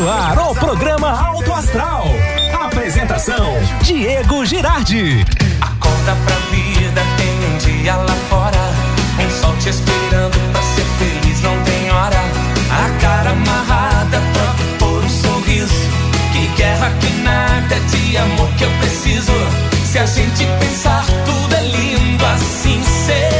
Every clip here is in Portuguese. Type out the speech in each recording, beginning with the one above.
no ar o programa Alto Astral. Apresentação: Diego Girardi. Acorda pra vida, tem um dia lá fora. Um sol te esperando pra ser feliz, não tem hora. A cara amarrada pra pôr um sorriso. Que guerra, que nada de amor que eu preciso. Se a gente pensar, tudo é lindo, assim será.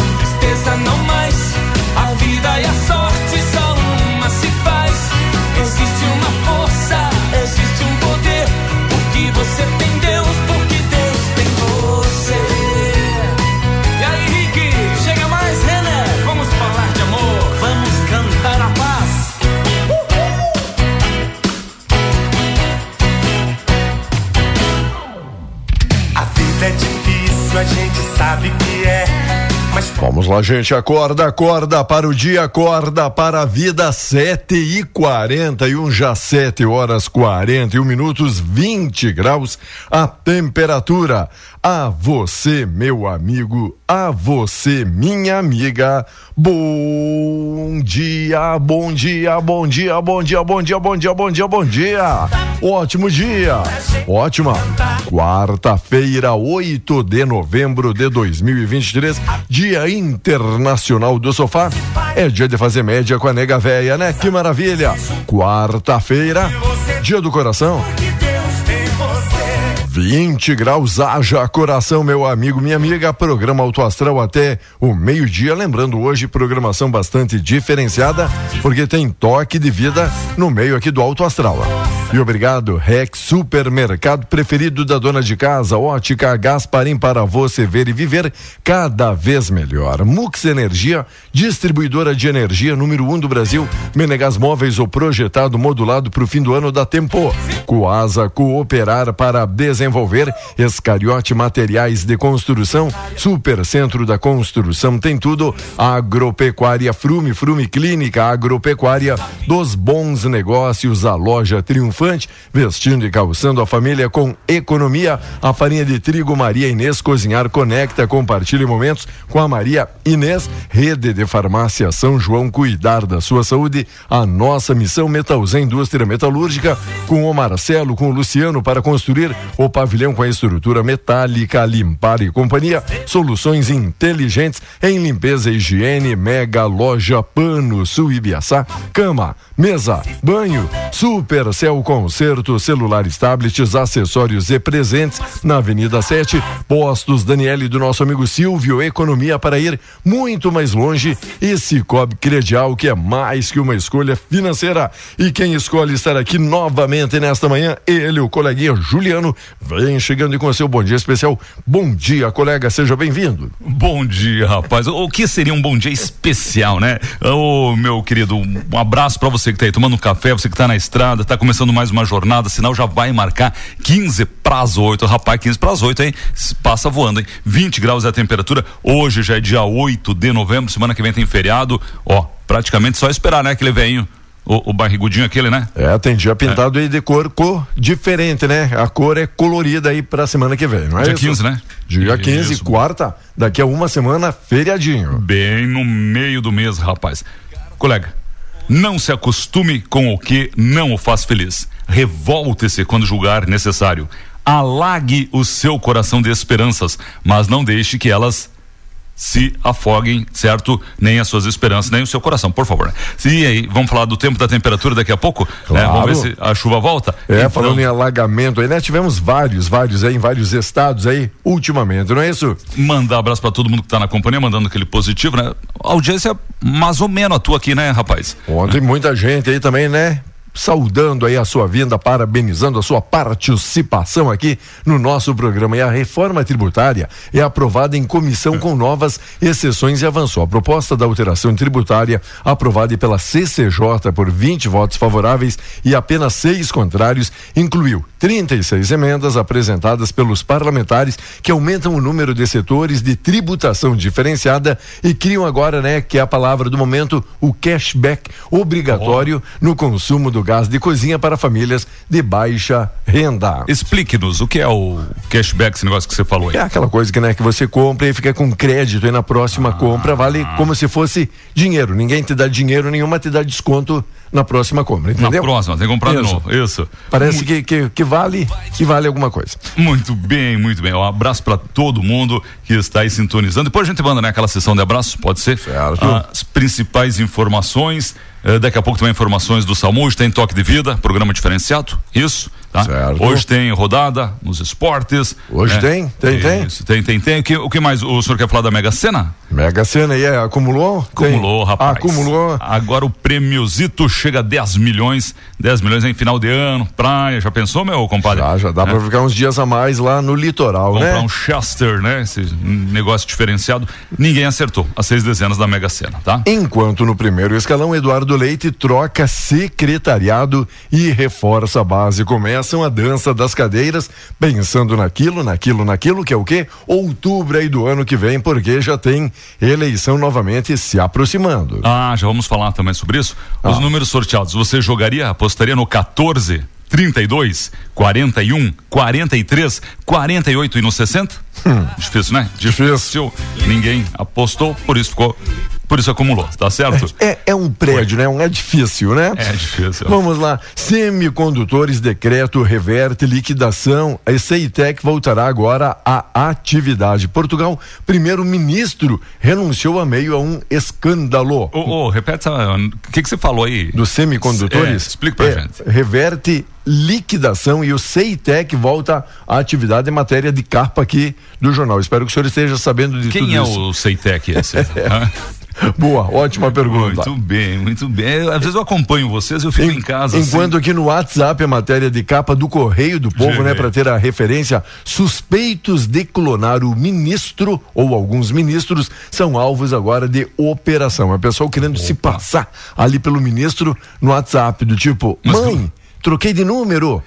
lá, gente. Acorda, acorda para o dia, acorda para a vida. 7 e 41, já 7 horas 41 minutos, 20 graus a temperatura. A você, meu amigo, a você, minha amiga. Bom dia, bom dia, bom dia, bom dia, bom dia, bom dia, bom dia, bom dia. Ótimo dia. Ótima. Quarta-feira, 8 de novembro de 2023, Dia Internacional do Sofá. É dia de fazer média com a nega véia, né? Que maravilha. Quarta-feira, dia do coração. Que Deus tem você. 20 graus, haja coração, meu amigo, minha amiga. Programa Auto Astral até o meio-dia. Lembrando hoje, programação bastante diferenciada, porque tem toque de vida no meio aqui do Auto Astral. E obrigado, Rex Supermercado preferido da dona de casa, ótica Gasparim para você ver e viver cada vez melhor. Mux Energia, distribuidora de energia número um do Brasil. Menegas Móveis, o projetado modulado para o fim do ano da Tempo. Coasa Cooperar para desenvolver. Escariote Materiais de Construção. Super Centro da Construção tem tudo. Agropecuária Frume, Frume Clínica Agropecuária dos bons negócios. A loja triunfante, vestindo e calçando a família com economia. A farinha de trigo Maria Inês Cozinhar Conecta. Compartilhe momentos com a Maria Inês. Rede de Farmácia São João. Cuidar da sua saúde. A nossa missão Metalzé Indústria Metalúrgica. Com o Marcelo, com o Luciano para construir o pavilhão com a estrutura metálica, limpar e companhia, soluções inteligentes em limpeza e higiene, mega loja Pano Sul Ibiaçá, cama, mesa, banho, Supercel Concerto, celulares, tablets, acessórios e presentes na Avenida 7, postos. Daniele do nosso amigo Silvio, economia para ir muito mais longe. E Cicobi Credial, que é mais que uma escolha financeira. E quem escolhe estar aqui novamente nesta manhã, ele, o coleguinha Juliano, vem chegando e com seu bom dia especial. Bom dia, colega, seja bem-vindo. Bom dia, rapaz. O que seria um bom dia especial, né? Ô, meu querido, um abraço pra você que tá aí tomando um café, você que tá na estrada, tá começando mais uma jornada, sinal já vai marcar 15 pras 8. Rapaz, 15 pras 8, hein? Passa voando, hein? 20 graus é a temperatura. Hoje já é dia 8 de novembro, semana que vem tem feriado. Ó, praticamente só esperar, né? Aquele veinho. O, o barrigudinho aquele, né? É, tem dia pintado aí de cor, cor diferente, né? A cor é colorida aí pra semana que vem, não é Dia isso? 15, né? Dia 15, Isso. quarta, daqui a uma semana, feriadinho. Bem no meio do mês, rapaz. Colega, não se acostume com o que não o faz feliz. Revolte-se quando julgar necessário. Alague o seu coração de esperanças, mas não deixe que elas se afoguem, certo? Nem as suas esperanças, nem o seu coração, por favor. Né? E aí, vamos falar do tempo da temperatura daqui a pouco? Claro. Né? Vamos ver se a chuva volta. É, então... falando em alagamento aí, né? Tivemos vários, vários aí, em vários estados aí, ultimamente, não é isso? Mandar abraço para todo mundo que tá na companhia, mandando aquele positivo, né? A audiência mais ou menos atua aqui, né, rapaz? Ontem muita gente aí também, né? Saudando aí a sua vinda, parabenizando a sua participação aqui no nosso programa. E a reforma tributária é aprovada em comissão com novas exceções e avançou. A proposta da alteração tributária, aprovada pela CCJ por 20 votos favoráveis e apenas seis contrários, incluiu 36 emendas apresentadas pelos parlamentares que aumentam o número de setores de tributação diferenciada e criam agora, né, que é a palavra do momento, o cashback obrigatório no consumo do do gás de cozinha para famílias de baixa renda. Explique-nos o que é o cashback, esse negócio que você falou aí. É aquela coisa que, né, que você compra e fica com crédito e na próxima ah. compra vale como se fosse dinheiro. Ninguém te dá dinheiro nenhuma, te dá desconto na próxima compra, entendeu? Na próxima, tem que comprar isso. de novo, isso. Parece que, que, que, vale que vale alguma coisa. Muito bem, muito bem. Um abraço para todo mundo que está aí sintonizando. Depois a gente manda né, aquela sessão de abraços, pode ser? Certo. As principais informações Uh, daqui a pouco também informações do Salmo, tem toque de vida, programa diferenciado, isso, tá? Hoje tem rodada nos esportes. Hoje né? tem, tem, tem. Isso, tem, tem, tem. O que, o que mais? O senhor quer falar da Mega Sena? Mega Sena aí, é, acumulou? Acumulou, tem. rapaz. Acumulou. Agora o prêmiozito chega a 10 milhões, 10 milhões em final de ano, praia, já pensou, meu compadre? Já, já dá é. pra ficar uns dias a mais lá no litoral, Comprar né? Comprar um Chester, né? Esse negócio diferenciado. Ninguém acertou as seis dezenas da Mega Sena, tá? Enquanto no primeiro escalão, Eduardo do Leite troca secretariado e reforça a base. Começam a dança das cadeiras, pensando naquilo, naquilo, naquilo, que é o quê? Outubro aí do ano que vem, porque já tem eleição novamente se aproximando. Ah, já vamos falar também sobre isso. Os ah. números sorteados, você jogaria, apostaria no 14? 32, 41, 43, 48 e no 60? Hum. Difícil, né? Difícil. Ninguém apostou, por isso ficou por isso acumulou, tá certo? É, é um prédio, Foi. né? Um edifício, né? É difícil. Vamos lá. Semicondutores, decreto reverte liquidação. A CEITEC voltará agora à atividade. Portugal, primeiro-ministro, renunciou a meio a um escândalo. Ô, oh, oh, repete, o que, que você falou aí? Dos semicondutores? É, explica pra é, gente. Reverte liquidação e o CEITEC volta à atividade em matéria de carpa aqui do jornal. Espero que o senhor esteja sabendo de Quem tudo é isso. Quem é o CEITEC esse? Boa, ótima pergunta. Muito bem, muito bem. Às vezes eu acompanho vocês, eu fico em, em casa. Enquanto assim. aqui no WhatsApp a matéria de capa do Correio do Povo, né, para ter a referência, suspeitos de clonar o ministro ou alguns ministros são alvos agora de operação. A pessoa querendo Opa. se passar ali pelo ministro no WhatsApp do tipo, Mas mãe, como? troquei de número.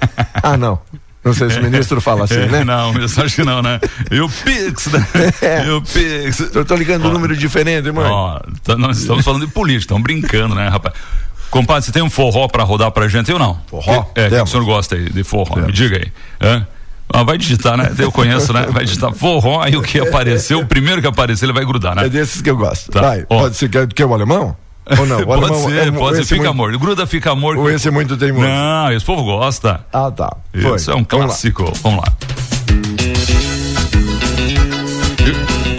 ah, não. Não sei se o ministro fala assim, né? Não, eu acho que não, né? E o Pix, né? É. E o Pix. Eu tô ligando um número diferente, mãe. Ó, tá, nós estamos falando de política, estamos brincando, né, rapaz? Compadre, você tem um forró pra rodar pra gente ou não? Forró? Que, é, que o senhor gosta aí de forró? Temos. Me diga aí. Ah, vai digitar, né? Eu conheço, né? Vai digitar forró, aí o que apareceu, o primeiro que aparecer, ele vai grudar, né? É desses que eu gosto. Tá. Vai, Ó. pode ser que, que é o alemão? Ou não? pode alemão, ser, é, pode ser, fica muito... amor. Gruda, fica amor. Ou esse é muito teimoso? Não, esse povo gosta. Ah, tá. Foi. Isso é um clássico. Vamos lá.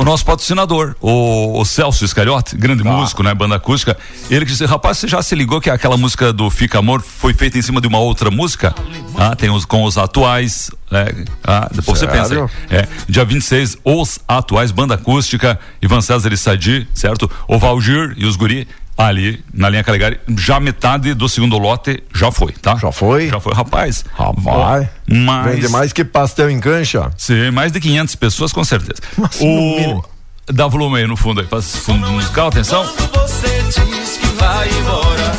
O nosso patrocinador, o, o Celso Iscariote, grande ah. músico, né? Banda acústica. Ele disse, rapaz, você já se ligou que aquela música do Fica Amor foi feita em cima de uma outra música? Ah, tem os com os atuais, né? Ah, depois Sério? você pensa aí. É, dia 26, os atuais, banda acústica, Ivan César e Sadi, certo? O Valgir e os guri ali na linha Calegari, já metade do segundo lote já foi, tá? Já foi? Já foi, rapaz. Rapaz. Mas... Vende mais que pastel em cancha? Sim, mais de 500 pessoas com certeza. Mas o... Dá volume aí no fundo aí, faz fundo musical, atenção. Você diz que vai embora.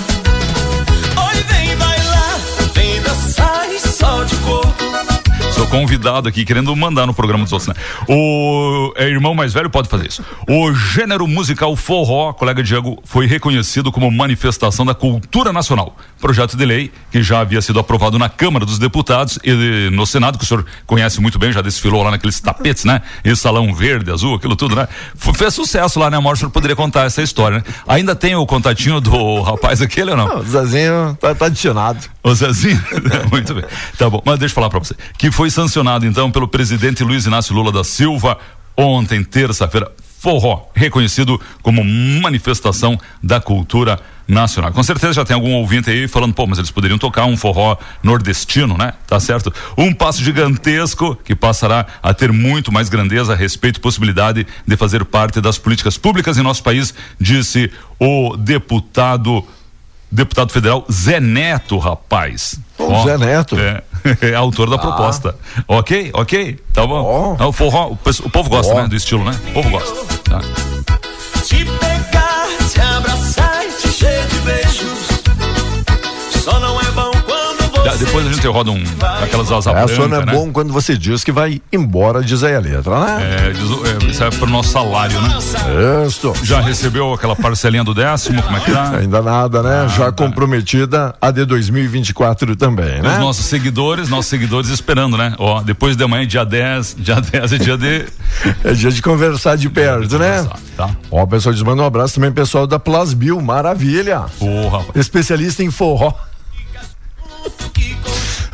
Oi, vem bailar, vem dançar e só de corpo Sou convidado aqui querendo mandar no programa dos outros, né? O é, irmão mais velho pode fazer isso. O gênero musical forró, colega Diego, foi reconhecido como manifestação da cultura nacional. Projeto de lei que já havia sido aprovado na Câmara dos Deputados e no Senado, que o senhor conhece muito bem, já desfilou lá naqueles tapetes, né? E salão verde, azul, aquilo tudo, né? Fez sucesso lá, né, Amor? O senhor poderia contar essa história, né? Ainda tem o contatinho do rapaz aquele ou não? não o Zezinho tá, tá adicionado. O Zezinho? muito bem. Tá bom, mas deixa eu falar pra você. Que foi sancionado então pelo presidente Luiz Inácio Lula da Silva ontem, terça-feira. forró, reconhecido como manifestação da cultura nacional. Com certeza já tem algum ouvinte aí falando, pô, mas eles poderiam tocar um forró nordestino, né? Tá certo? Um passo gigantesco que passará a ter muito mais grandeza, respeito e possibilidade de fazer parte das políticas públicas em nosso país, disse o deputado deputado federal Zé Neto, rapaz. O Zé Neto. É, é autor da ah. proposta. Ok, ok, tá bom. Oh. O forró, o, o povo gosta, oh. né, do estilo, né? O povo gosta. Tá. Te pegar, te abraçar e te cheio de beijos. Só não é depois a gente roda um, aquelas asas é, branca, não é né? bom quando você diz que vai embora, diz aí a letra, né? É, diz, é isso é pro nosso salário, né? Isso. Já recebeu aquela parcelinha do décimo, como é que tá? Ainda nada, né? Nada. Já comprometida a de 2024 também, né? Os nossos seguidores, nossos seguidores esperando, né? Ó, depois de amanhã, dia 10, dia 10 é dia de... é dia de conversar de perto, de né? Tá. Ó, o pessoal diz, manda um abraço também pessoal da Plasbil, maravilha. Porra. Especialista em forró.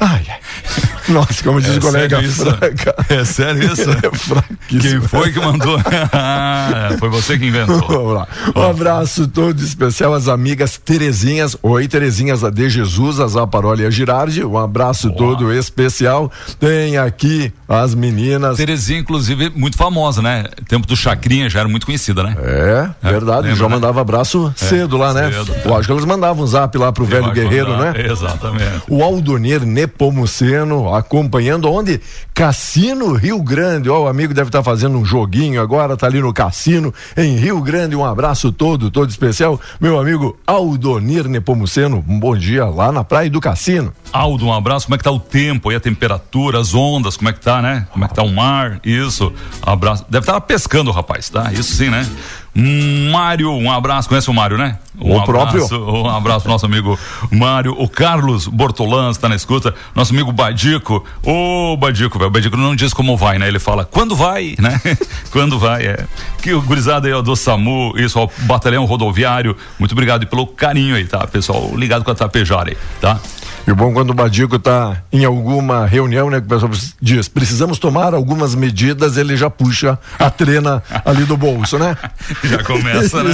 Ay, ay. Nossa, como diz é o colega isso? fraca. É sério isso? É Quem foi que mandou? foi você que inventou. Vamos lá. Um abraço todo especial às amigas Terezinhas. Oi, Terezinhas a De Jesus, a Zaparoli e a Girardi. Um abraço todo especial. Tem aqui as meninas. Terezinha, inclusive, muito famosa, né? Tempo do Chacrinha já era muito conhecida, né? É, é verdade. Lembra, já né? mandava abraço é, cedo lá, né? Cedo, tá. Lógico que elas mandavam um zap lá pro Eu velho guerreiro, mandar, né? Exatamente. O Aldonir Nepomuceno acompanhando onde? Cassino Rio Grande. Ó, o amigo deve estar tá fazendo um joguinho agora, tá ali no cassino em Rio Grande. Um abraço todo, todo especial. Meu amigo Aldonir Nepomuceno, um bom dia lá na Praia do Cassino. Aldo, um abraço. Como é que tá o tempo e a temperatura, as ondas, como é que tá, né? Como é que tá o mar? Isso. Abraço. Deve estar tá pescando, rapaz, tá? Isso sim, né? Mário, um abraço. Conhece o Mário, né? Um o abraço, próprio. Um abraço pro nosso amigo Mário. O Carlos Bortolans está na escuta. Nosso amigo Badico. Ô, Badico, velho. O Badico não diz como vai, né? Ele fala quando vai, né? quando vai, é. Que o gurizada aí, ó, do SAMU, isso, ó, Batalhão Rodoviário. Muito obrigado pelo carinho aí, tá, pessoal? Ligado com a Tapejara aí, tá? E bom quando o Badico está em alguma reunião, né, que o pessoal diz, precisamos tomar algumas medidas, ele já puxa a trena ali do bolso, né? já começa, né?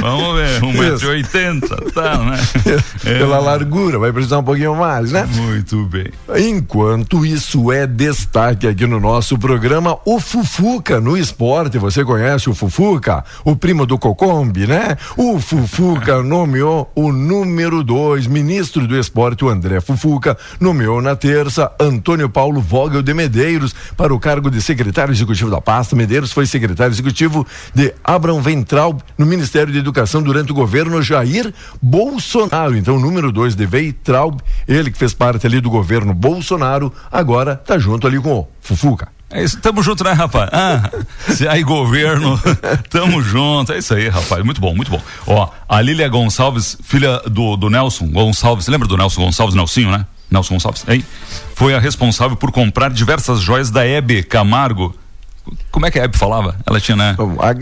Vamos ver, 1,80m, tá, né? É. Pela largura, vai precisar um pouquinho mais, né? Muito bem. Enquanto isso é destaque aqui no nosso programa, o Fufuca no esporte, você conhece o Fufuca? O primo do Cocombi, né? O Fufuca nomeou o número dois, ministro do esporte, o André André Fufuca nomeou na terça Antônio Paulo Vogel de Medeiros para o cargo de secretário executivo da pasta. Medeiros foi secretário executivo de Abraham Ventral no Ministério de Educação durante o governo Jair Bolsonaro. Então, número dois de Ventral, ele que fez parte ali do governo Bolsonaro, agora tá junto ali com o Fufuca. É isso, tamo junto, né, rapaz? Ah, se aí governo, tamo junto. É isso aí, rapaz. Muito bom, muito bom. Ó, a Lília Gonçalves, filha do, do Nelson Gonçalves, lembra do Nelson Gonçalves, Nelsinho, né? Nelson Gonçalves, aí, foi a responsável por comprar diversas joias da Hebe Camargo como é que a Hebe falava? Ela tinha, né?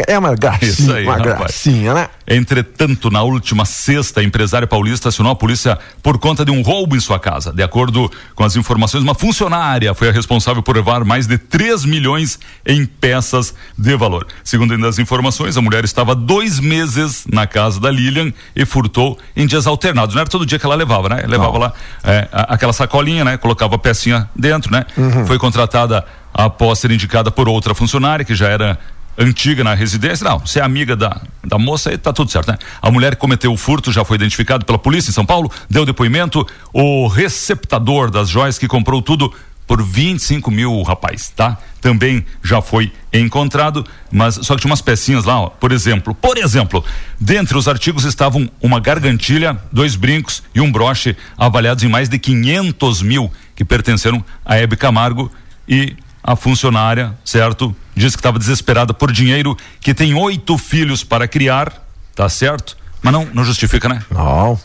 É uma gracinha, aí, uma rapaz. gracinha, né? Entretanto, na última sexta, a empresária paulista acionou a polícia por conta de um roubo em sua casa. De acordo com as informações, uma funcionária foi a responsável por levar mais de 3 milhões em peças de valor. Segundo ainda as informações, a mulher estava dois meses na casa da Lilian e furtou em dias alternados. Não era todo dia que ela levava, né? Levava Não. lá é, aquela sacolinha, né? Colocava a pecinha dentro, né? Uhum. Foi contratada após ser indicada por outra funcionária que já era antiga na residência. Não, você é amiga da, da moça aí tá tudo certo, né? A mulher que cometeu o furto já foi identificado pela polícia em São Paulo, deu depoimento. O receptador das joias que comprou tudo por 25 mil, rapaz, tá? Também já foi encontrado, mas só que tinha umas pecinhas lá, ó, por exemplo. Por exemplo, dentre os artigos estavam uma gargantilha, dois brincos e um broche avaliados em mais de 500 mil que pertenceram a Hebe Camargo e a funcionária, certo? Diz que estava desesperada por dinheiro, que tem oito filhos para criar, tá certo? Mas não, não justifica, né? Não.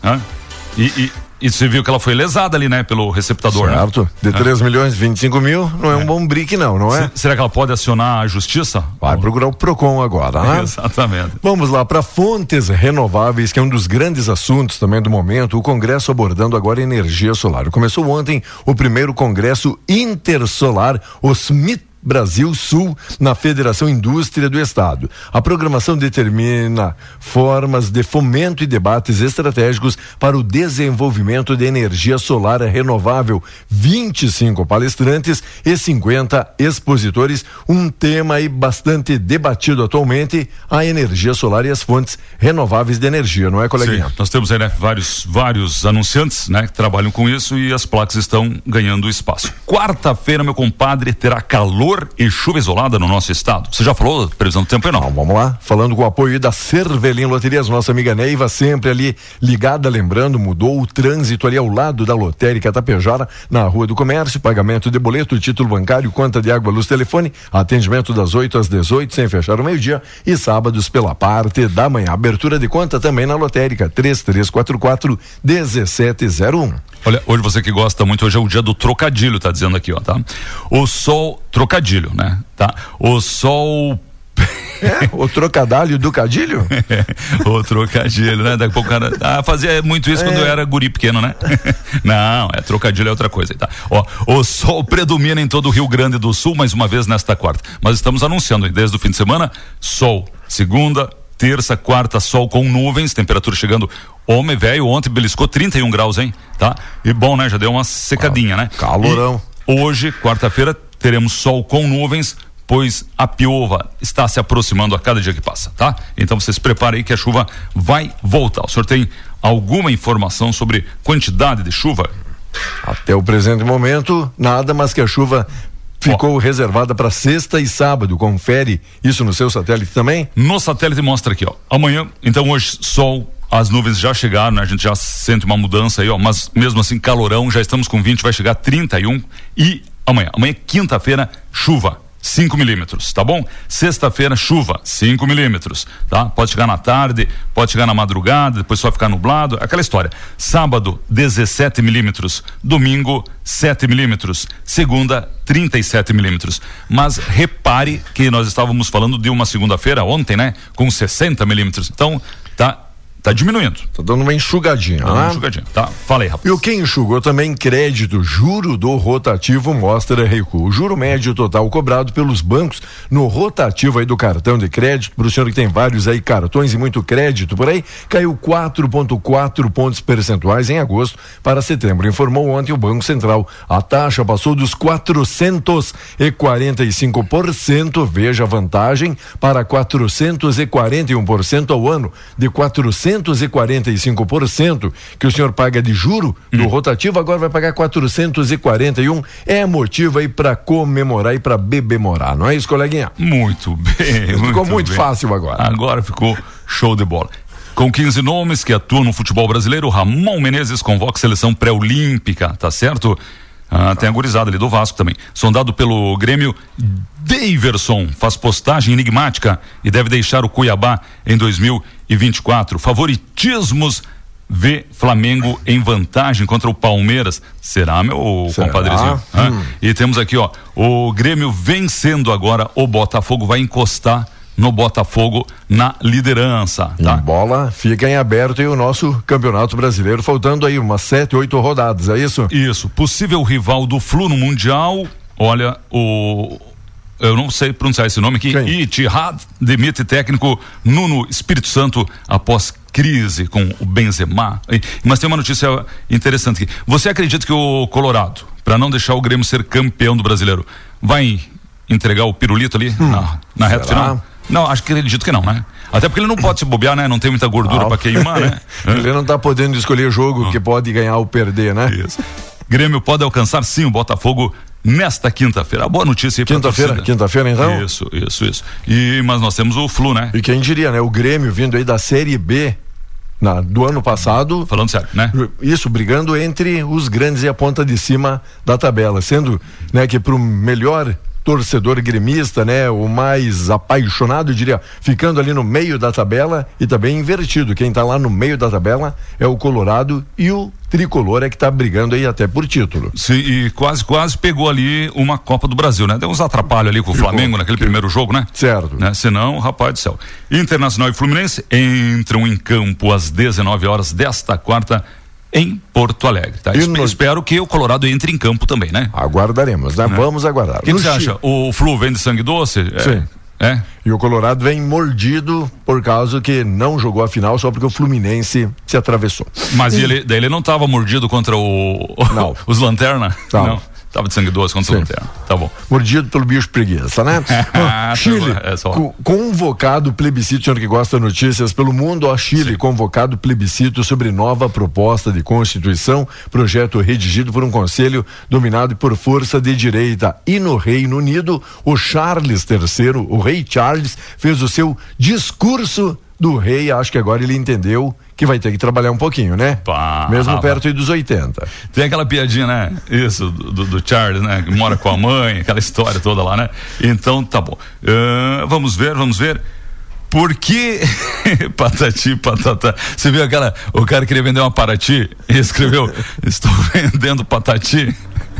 E, e, e você viu que ela foi lesada ali, né? Pelo receptador, né? certo. né? De 3 é. milhões e 25 mil, não é, é, um bom brick, não, não é? será que ela pode acionar a justiça? Vai procurar o PROCON agora, né? Exatamente. Vamos lá, para fontes renováveis, que é um dos grandes assuntos também do momento, o Congresso abordando agora energia solar. Começou ontem o primeiro Congresso Intersolar, o Smith Brasil Sul na Federação Indústria do Estado. A programação determina formas de fomento e debates estratégicos para o desenvolvimento de energia solar renovável. 25 palestrantes e 50 expositores, um tema aí bastante debatido atualmente, a energia solar e as fontes renováveis de energia, não é, coleguinha? Sim, nós temos aí, né, vários, vários anunciantes, né, que trabalham com isso e as placas estão ganhando espaço. Quarta-feira, meu compadre, terá calor e chuva isolada no nosso estado. Você já falou previsão do tempo, não? Então, vamos lá, falando com o apoio da Cervelim Loterias, nossa amiga Neiva, sempre ali ligada, lembrando, mudou o trânsito ali ao lado da lotérica Tapejara, na Rua do Comércio, pagamento de boleto, título bancário, conta de água, luz, telefone, atendimento das 8 às 18, sem fechar o meio-dia, e sábados pela parte da manhã. Abertura de conta também na lotérica, 3344 1701. Olha, hoje você que gosta muito, hoje é o dia do trocadilho, tá dizendo aqui, ó, tá? O sol, trocadilho, né? Tá? O sol é, o trocadilho do cadilho? o trocadilho, né? Daqui a pouco o cara ah, fazia muito isso é. quando eu era guri pequeno, né? Não, é trocadilho é outra coisa, tá? Ó, o sol predomina em todo o Rio Grande do Sul mais uma vez nesta quarta. Mas estamos anunciando desde o fim de semana, sol, segunda, terça, quarta, sol com nuvens, temperatura chegando. Homem velho, ontem beliscou 31 graus, hein? Tá? E bom, né? Já deu uma secadinha, né? Calorão. E hoje, quarta-feira, teremos sol com nuvens, pois a piova está se aproximando a cada dia que passa, tá? Então você se prepare aí que a chuva vai voltar. O senhor tem alguma informação sobre quantidade de chuva? Até o presente momento, nada, mas que a chuva ficou ó, reservada para sexta e sábado. Confere isso no seu satélite também? No satélite mostra aqui, ó. Amanhã, então hoje, sol, as nuvens já chegaram, né? A gente já sente uma mudança aí, ó, mas mesmo assim calorão, já estamos com 20, vai chegar 31 e amanhã, amanhã quinta-feira, chuva. 5 milímetros, tá bom? Sexta-feira, chuva, 5 milímetros, tá? Pode chegar na tarde, pode chegar na madrugada, depois só ficar nublado, aquela história. Sábado, 17 milímetros. Domingo, 7 milímetros. Segunda, 37 milímetros. Mas repare que nós estávamos falando de uma segunda-feira ontem, né? Com 60 milímetros. Então, tá Tá diminuindo. Tá dando uma enxugadinha, tá né? Uma enxugadinha. Tá, falei, rapaz. E o que enxugou também crédito, juro do rotativo mostra recuo. O juro médio total cobrado pelos bancos no rotativo aí do cartão de crédito, para o senhor que tem vários aí cartões e muito crédito por aí, caiu 4,4 pontos percentuais em agosto para setembro, informou ontem o Banco Central. A taxa passou dos 445%, veja a vantagem, para 441% ao ano, de 400 445% que o senhor paga de juro do hum. rotativo, agora vai pagar 441. É motivo aí para comemorar e para bebemorar, não é isso, coleguinha? Muito bem. Ficou muito, muito fácil agora. Agora ficou show de bola. Com 15 nomes que atuam no futebol brasileiro, Ramon Menezes convoca a seleção pré-olímpica, tá certo? Ah, tem a gurizada ali do Vasco também. Sondado pelo Grêmio, Daverson faz postagem enigmática e deve deixar o Cuiabá em 2024. Favoritismos vê Flamengo em vantagem contra o Palmeiras. Será, meu Será? compadrezinho? Hum. E temos aqui, ó, o Grêmio vencendo agora, o Botafogo vai encostar no Botafogo na liderança. Tá? Em bola fica em aberto e o nosso campeonato brasileiro, faltando aí umas sete, oito rodadas, é isso? Isso. Possível rival do Flu no Mundial. Olha, o. Eu não sei pronunciar esse nome aqui. Quem? Itihad demite técnico Nuno Espírito Santo após crise com o Benzema. Mas tem uma notícia interessante aqui. Você acredita que o Colorado, para não deixar o Grêmio ser campeão do brasileiro, vai entregar o pirulito ali hum, na, na reta final? Não, acho que acredito que não, né? Até porque ele não pode se bobear, né? Não tem muita gordura ah, para queimar, né? ele não tá podendo escolher jogo ah. que pode ganhar ou perder, né? Isso. Grêmio pode alcançar sim o Botafogo nesta quinta-feira. Boa notícia aí Quinta-feira, quinta-feira então? Isso, isso, isso. E, mas nós temos o Flu, né? E quem diria, né? O Grêmio vindo aí da Série B na, do ano passado. Falando sério, né? Isso, brigando entre os grandes e a ponta de cima da tabela, sendo, né, que pro melhor torcedor gremista, né? O mais apaixonado, eu diria, ficando ali no meio da tabela e também invertido. Quem está lá no meio da tabela é o Colorado e o tricolor é que está brigando aí até por título. Sim, e quase, quase pegou ali uma Copa do Brasil, né? Deu uns atrapalhos ali com o Flamengo naquele primeiro jogo, né? Certo. Né? Senão, rapaz do céu. Internacional e Fluminense entram em campo às 19 horas desta quarta em Porto Alegre. Tá? No... Espero que o Colorado entre em campo também, né? Aguardaremos, né? né? Vamos aguardar. O que, que você acha? O Flu vem de sangue doce? É, Sim. É. E o Colorado vem mordido por causa que não jogou a final só porque o Fluminense se atravessou. Mas e... ele, daí ele não estava mordido contra o, não. os Lanterna? Não. não. Tava de sangue doce contra o Lanterna. Tá bom. Mordido pelo bicho preguiça, né? ah, Chile, é co convocado plebiscito, senhor que gosta de notícias, pelo mundo, a Chile, Sim. convocado plebiscito sobre nova proposta de constituição, projeto redigido por um conselho dominado por força de direita. E no Reino Unido, o Charles III, o rei Charles, fez o seu discurso do rei, acho que agora ele entendeu que vai ter que trabalhar um pouquinho, né? Pá, Mesmo perto dos 80. Tem aquela piadinha, né? Isso, do, do, Charles, né? Que mora com a mãe, aquela história toda lá, né? Então, tá bom. Uh, vamos ver, vamos ver. Por que patati patata? Você viu aquela. O cara queria vender uma Paraty e escreveu: Estou vendendo patati.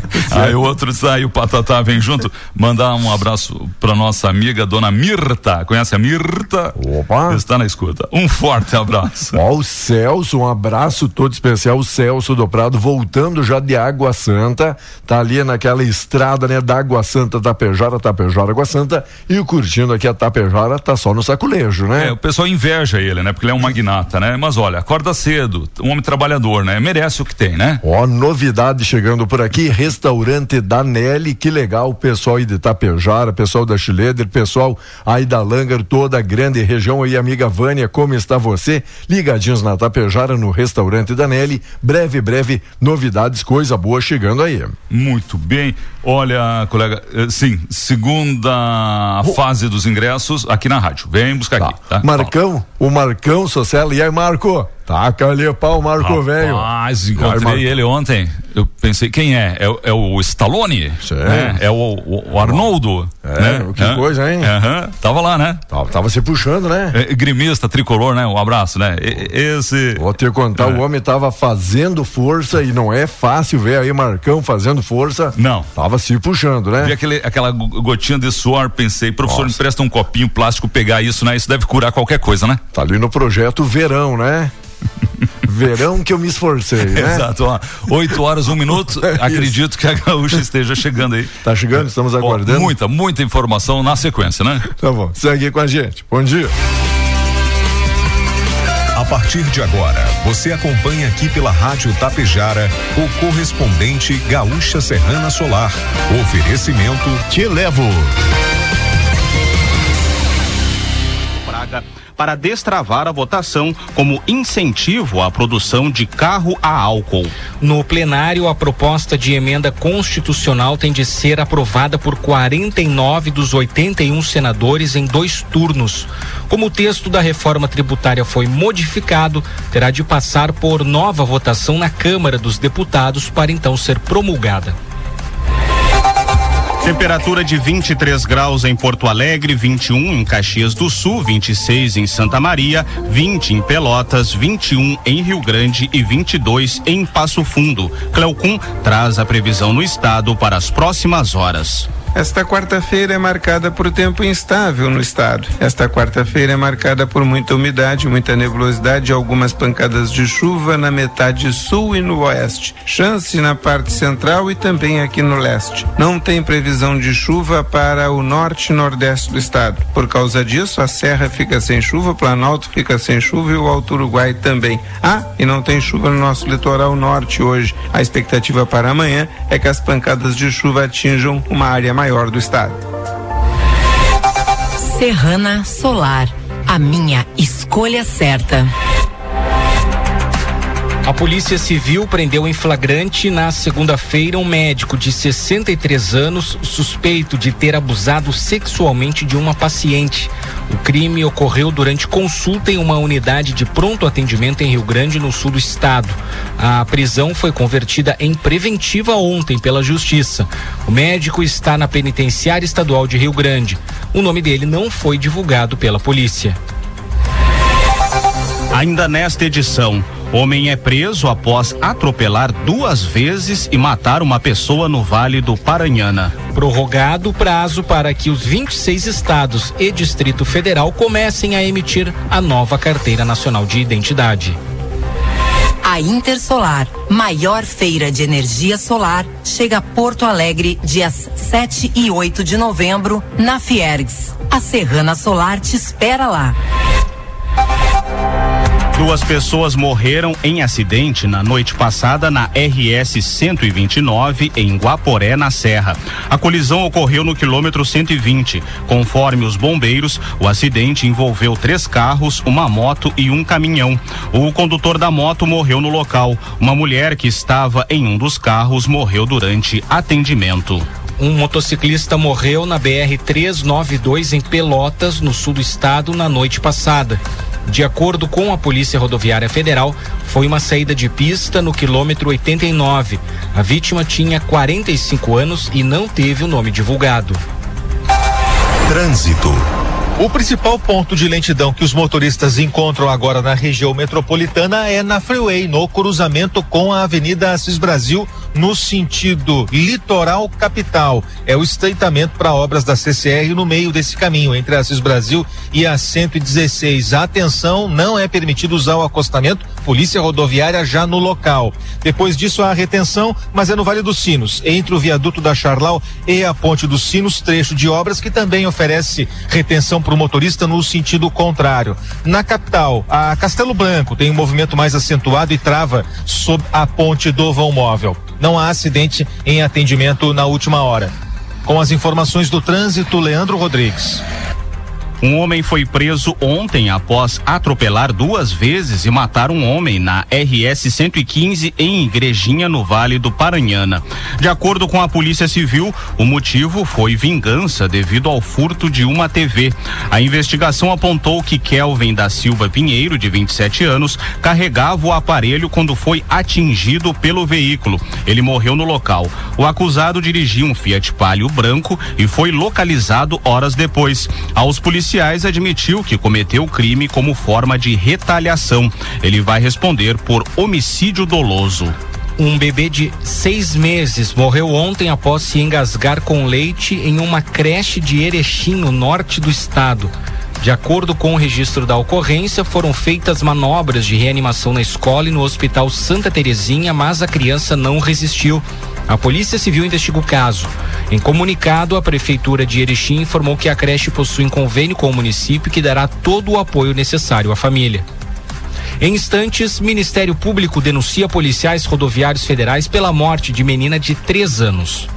Aí o outro sai, o Patatá vem junto. Mandar um abraço para nossa amiga dona Mirta. Conhece a Mirta? Opa! Está na escuta. Um forte abraço. Ó, o Celso, um abraço todo especial. O Celso do Prado voltando já de Água Santa. Tá ali naquela estrada, né? Da Água Santa, Tapejara, Tapejara, Água Santa. E curtindo aqui a Tapejara, tá só no saculejo, né? É, o pessoal inveja ele, né? Porque ele é um magnata, né? Mas olha, acorda cedo, um homem trabalhador, né? Merece o que tem, né? Ó, novidade chegando por aqui restaurante da Nelly, que legal, o pessoal aí de Itapejara, pessoal da Schileder, pessoal aí da Langer, toda a grande região aí, amiga Vânia, como está você? Ligadinhos na Tapejara, no restaurante da Nelly, breve, breve, novidades, coisa boa chegando aí. Muito bem, olha, colega, eh, sim, segunda oh. fase dos ingressos aqui na rádio, vem buscar tá. aqui, tá? Marcão, o Marcão Sociela, e aí Marco? Taca ali pau, Marco Velho. Mas encontrei ele ontem. Eu pensei, quem é? É, é o Stallone? Né? É o, o, o Arnoldo. É, né? que coisa, hein? Uhum. Tava lá, né? Tava, tava se puxando, né? É, grimista, tricolor, né? Um abraço, né? E, esse. Vou te contar, é. o homem tava fazendo força e não é fácil ver aí Marcão fazendo força. Não. Tava se puxando, né? Vi aquele, aquela gotinha de suor, pensei, professor, Nossa. empresta um copinho plástico, pegar isso, né? Isso deve curar qualquer coisa, né? Tá ali no projeto Verão, né? Verão que eu me esforcei, né? Exato, ó. 8 horas, um minuto. É acredito que a gaúcha esteja chegando aí. Tá chegando, estamos aguardando. Ó, muita, muita informação na sequência, né? Tá bom. Segue com a gente. Bom dia. A partir de agora, você acompanha aqui pela Rádio Tapejara o correspondente Gaúcha Serrana Solar. Oferecimento Te Levo. Para destravar a votação como incentivo à produção de carro a álcool. No plenário, a proposta de emenda constitucional tem de ser aprovada por 49 dos 81 senadores em dois turnos. Como o texto da reforma tributária foi modificado, terá de passar por nova votação na Câmara dos Deputados para então ser promulgada. Temperatura de 23 graus em Porto Alegre, 21 em Caxias do Sul, 26 em Santa Maria, 20 em Pelotas, 21 em Rio Grande e 22 em Passo Fundo. Cleocum traz a previsão no estado para as próximas horas. Esta quarta-feira é marcada por tempo instável no estado. Esta quarta-feira é marcada por muita umidade, muita nebulosidade e algumas pancadas de chuva na metade sul e no oeste. Chance na parte central e também aqui no leste. Não tem previsão de chuva para o norte e nordeste do estado. Por causa disso, a serra fica sem chuva, o Planalto fica sem chuva e o Alto Uruguai também. Ah, e não tem chuva no nosso litoral norte hoje. A expectativa para amanhã é que as pancadas de chuva atinjam uma área maior maior do estado. Serrana Solar, a minha escolha certa. A Polícia Civil prendeu em flagrante na segunda-feira um médico de 63 anos suspeito de ter abusado sexualmente de uma paciente. O crime ocorreu durante consulta em uma unidade de pronto atendimento em Rio Grande, no sul do estado. A prisão foi convertida em preventiva ontem pela Justiça. O médico está na penitenciária estadual de Rio Grande. O nome dele não foi divulgado pela polícia. Ainda nesta edição, Homem é preso após atropelar duas vezes e matar uma pessoa no Vale do Paranhana. Prorrogado o prazo para que os 26 estados e Distrito Federal comecem a emitir a nova Carteira Nacional de Identidade. A A Intersolar, maior feira de energia solar, chega a Porto Alegre dias 7 e 8 de novembro, na Fiergs. A Serrana Solar te espera lá. Duas pessoas morreram em acidente na noite passada na RS 129 em Guaporé, na Serra. A colisão ocorreu no quilômetro 120. Conforme os bombeiros, o acidente envolveu três carros, uma moto e um caminhão. O condutor da moto morreu no local. Uma mulher que estava em um dos carros morreu durante atendimento. Um motociclista morreu na BR 392 em Pelotas, no sul do estado, na noite passada. De acordo com a Polícia Rodoviária Federal, foi uma saída de pista no quilômetro 89. A vítima tinha 45 anos e não teve o nome divulgado. Trânsito. O principal ponto de lentidão que os motoristas encontram agora na região metropolitana é na Freeway, no cruzamento com a Avenida Assis Brasil, no sentido litoral capital. É o estreitamento para obras da CCR no meio desse caminho, entre a Assis Brasil e a 116. Atenção, não é permitido usar o acostamento, polícia rodoviária já no local. Depois disso, há retenção, mas é no Vale dos Sinos, entre o viaduto da Charlau e a Ponte dos Sinos, trecho de obras que também oferece retenção para o motorista no sentido contrário. Na capital, a Castelo Branco tem um movimento mais acentuado e trava sob a ponte do vão móvel. Não há acidente em atendimento na última hora. Com as informações do trânsito, Leandro Rodrigues. Um homem foi preso ontem após atropelar duas vezes e matar um homem na RS 115 em Igrejinha, no Vale do Paranhana. De acordo com a Polícia Civil, o motivo foi vingança devido ao furto de uma TV. A investigação apontou que Kelvin da Silva Pinheiro, de 27 anos, carregava o aparelho quando foi atingido pelo veículo. Ele morreu no local. O acusado dirigia um Fiat Palio branco e foi localizado horas depois. Aos policiais policiais admitiu que cometeu o crime como forma de retaliação. Ele vai responder por homicídio doloso. Um bebê de seis meses morreu ontem após se engasgar com leite em uma creche de Erechim, no norte do estado. De acordo com o registro da ocorrência, foram feitas manobras de reanimação na escola e no Hospital Santa Terezinha, mas a criança não resistiu. A Polícia Civil investiga o caso. Em comunicado, a Prefeitura de Erechim informou que a creche possui um convênio com o município que dará todo o apoio necessário à família. Em instantes, Ministério Público denuncia policiais rodoviários federais pela morte de menina de três anos.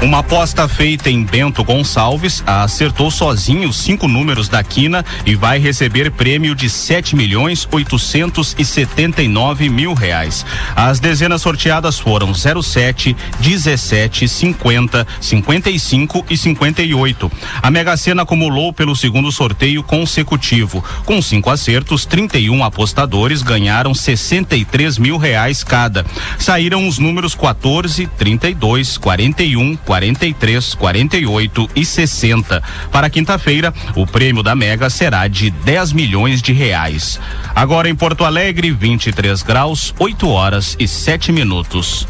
Uma aposta feita em Bento Gonçalves acertou sozinho cinco números da quina e vai receber prêmio de sete milhões oitocentos e setenta e nove mil reais. As dezenas sorteadas foram 07, 17, 50, 55 e 58. A Mega Sena acumulou pelo segundo sorteio consecutivo. Com cinco acertos, 31 apostadores ganharam 63 mil reais cada. Saíram os números 14, 32, 41, 43, 48 e 60. Para quinta-feira, o prêmio da Mega será de 10 milhões de reais. Agora em Porto Alegre, 23 graus, 8 horas e 7 minutos.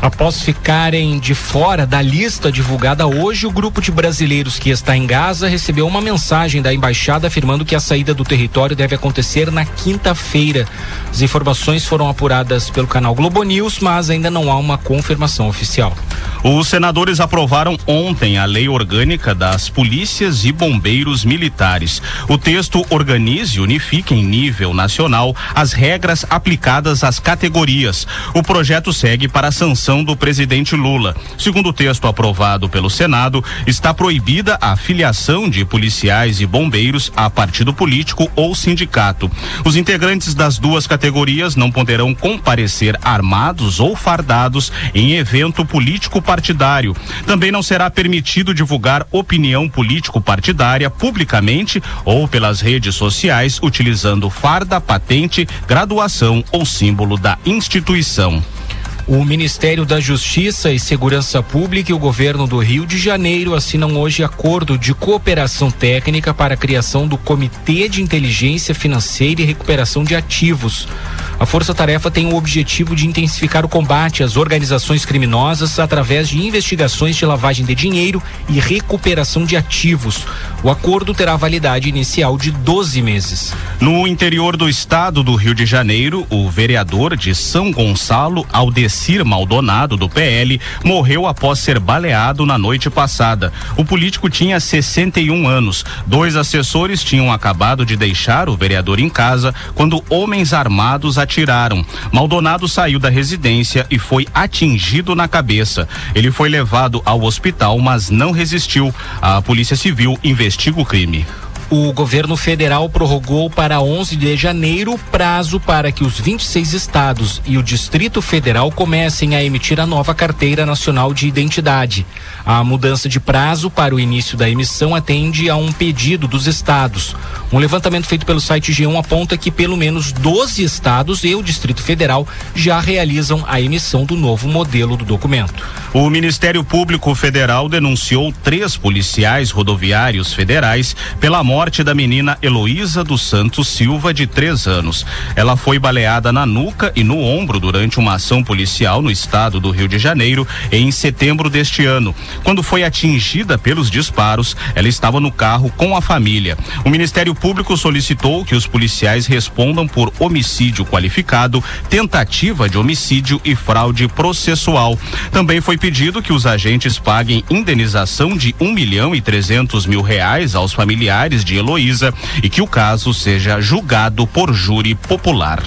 Após ficarem de fora da lista divulgada hoje, o grupo de brasileiros que está em Gaza recebeu uma mensagem da embaixada afirmando que a saída do território deve acontecer na quinta-feira. As informações foram apuradas pelo canal Globo News, mas ainda não há uma confirmação oficial. Os senadores aprovaram ontem a lei orgânica das polícias e bombeiros militares. O texto organiza e unifica em nível nacional as regras aplicadas às categorias. O projeto segue para a sanção do presidente Lula. Segundo o texto aprovado pelo Senado, está proibida a filiação de policiais e bombeiros a partido político ou sindicato. Os integrantes das duas categorias não poderão comparecer armados ou fardados em evento político partidário. Também não será permitido divulgar opinião político partidária publicamente ou pelas redes sociais utilizando farda, patente, graduação ou símbolo da instituição. O Ministério da Justiça e Segurança Pública e o governo do Rio de Janeiro assinam hoje acordo de cooperação técnica para a criação do Comitê de Inteligência Financeira e Recuperação de Ativos. A Força Tarefa tem o objetivo de intensificar o combate às organizações criminosas através de investigações de lavagem de dinheiro e recuperação de ativos. O acordo terá validade inicial de 12 meses. No interior do estado do Rio de Janeiro, o vereador de São Gonçalo, Maldonado, do PL, morreu após ser baleado na noite passada. O político tinha 61 anos. Dois assessores tinham acabado de deixar o vereador em casa quando homens armados atiraram. Maldonado saiu da residência e foi atingido na cabeça. Ele foi levado ao hospital, mas não resistiu. A Polícia Civil investiga o crime o governo federal prorrogou para 11 de janeiro o prazo para que os 26 estados e o Distrito Federal comecem a emitir a nova Carteira Nacional de Identidade. A mudança de prazo para o início da emissão atende a um pedido dos estados. Um levantamento feito pelo site G1 aponta que pelo menos 12 estados e o Distrito Federal já realizam a emissão do novo modelo do documento. O Ministério Público Federal denunciou três policiais rodoviários federais pela morte morte da menina Heloísa dos Santos Silva, de três anos. Ela foi baleada na nuca e no ombro durante uma ação policial no estado do Rio de Janeiro em setembro deste ano. Quando foi atingida pelos disparos, ela estava no carro com a família. O Ministério Público solicitou que os policiais respondam por homicídio qualificado, tentativa de homicídio e fraude processual. Também foi pedido que os agentes paguem indenização de um milhão e trezentos mil reais aos familiares de Heloísa e que o caso seja julgado por júri popular.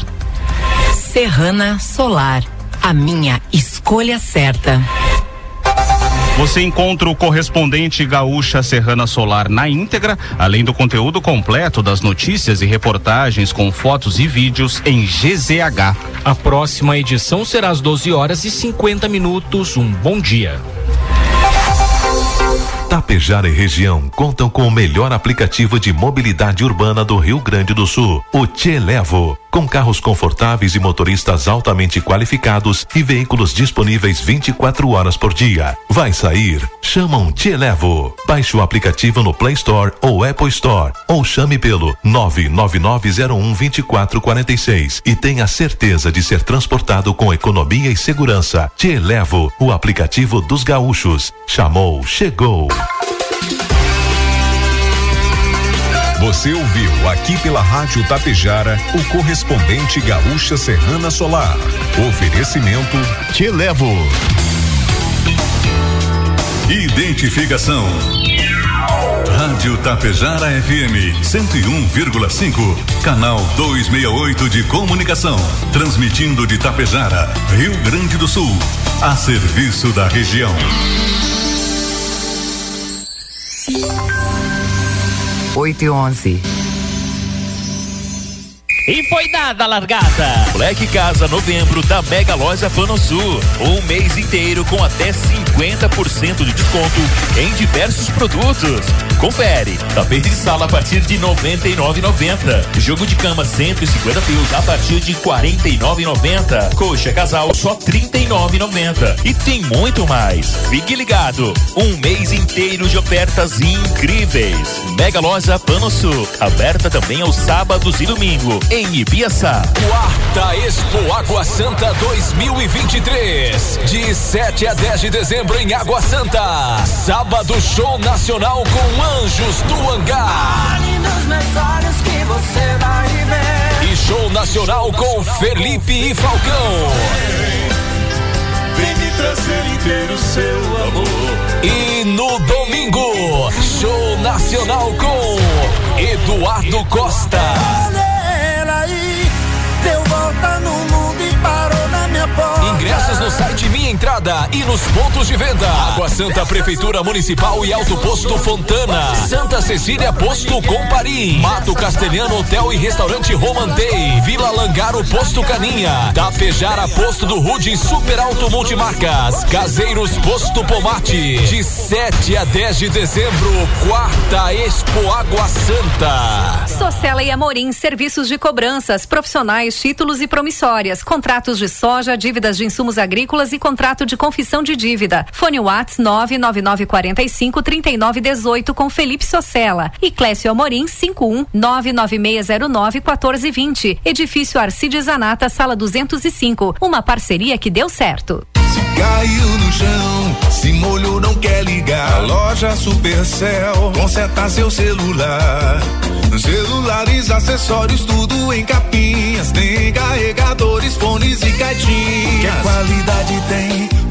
Serrana Solar, a minha escolha certa. Você encontra o correspondente Gaúcha Serrana Solar na íntegra, além do conteúdo completo das notícias e reportagens com fotos e vídeos em GZH. A próxima edição será às 12 horas e 50 minutos. Um bom dia. Tapejara e região contam com o melhor aplicativo de mobilidade urbana do Rio Grande do Sul, o Te Levo com carros confortáveis e motoristas altamente qualificados e veículos disponíveis 24 horas por dia. Vai sair? Chama um Te Levo. Baixe o aplicativo no Play Store ou Apple Store ou chame pelo 999012446 e tenha certeza de ser transportado com economia e segurança. Te Levo, o aplicativo dos gaúchos. Chamou, chegou. Você ouviu aqui pela Rádio Tapejara o correspondente Gaúcha Serrana Solar. Oferecimento Te Levo. Identificação. Rádio Tapejara FM 101,5. Canal 268 de comunicação. Transmitindo de Tapejara, Rio Grande do Sul. A serviço da região. 8 e 11. E foi dada a largada. Black Casa Novembro da Mega Loja Panosul. Um mês inteiro com até 50% de desconto em diversos produtos. Confere. Tapete de sala a partir de 99,90. Jogo de cama 150 fios a partir de 49,90. Coxa casal só 39,90. E tem muito mais. Fique ligado. Um mês inteiro de ofertas incríveis. Mega Loja Panosul. Aberta também aos sábados e domingo em Ibiaçá. Quarta Expo Água Santa 2023. De 7 a 10 de dezembro em Água Santa. Sábado show nacional com Anjos do Hangar. nos meus olhos que você vai ver. E show nacional com Felipe e Falcão. Vem me trazer inteiro seu amor. E no domingo, show nacional com Eduardo Costa. Entrada e nos pontos de venda. Água Santa Prefeitura Municipal e Alto Posto Fontana. Santa Cecília Posto Comparim. Mato Castelhano Hotel e Restaurante Romantei. Vila Langaro Posto Caninha. Tapejara Posto do Rude Super Alto Multimarcas. Caseiros Posto Pomate. De 7 a 10 de dezembro, quarta Expo Água Santa. Socela e Amorim, serviços de cobranças, profissionais, títulos e promissórias, contratos de soja, dívidas de insumos agrícolas e contrato de confissão de dívida. Fone Whats 99945 3918 com Felipe Socella e Clécio Amorim 51 99609 1420. Edifício Arcides Zanata, sala 205. Uma parceria que deu certo. Caiu no chão, se molhou, não quer ligar. A loja Supercell conserta seu celular. Celulares, acessórios, tudo em capinhas. Tem carregadores, fones e caixinhas. Que qualidade tem?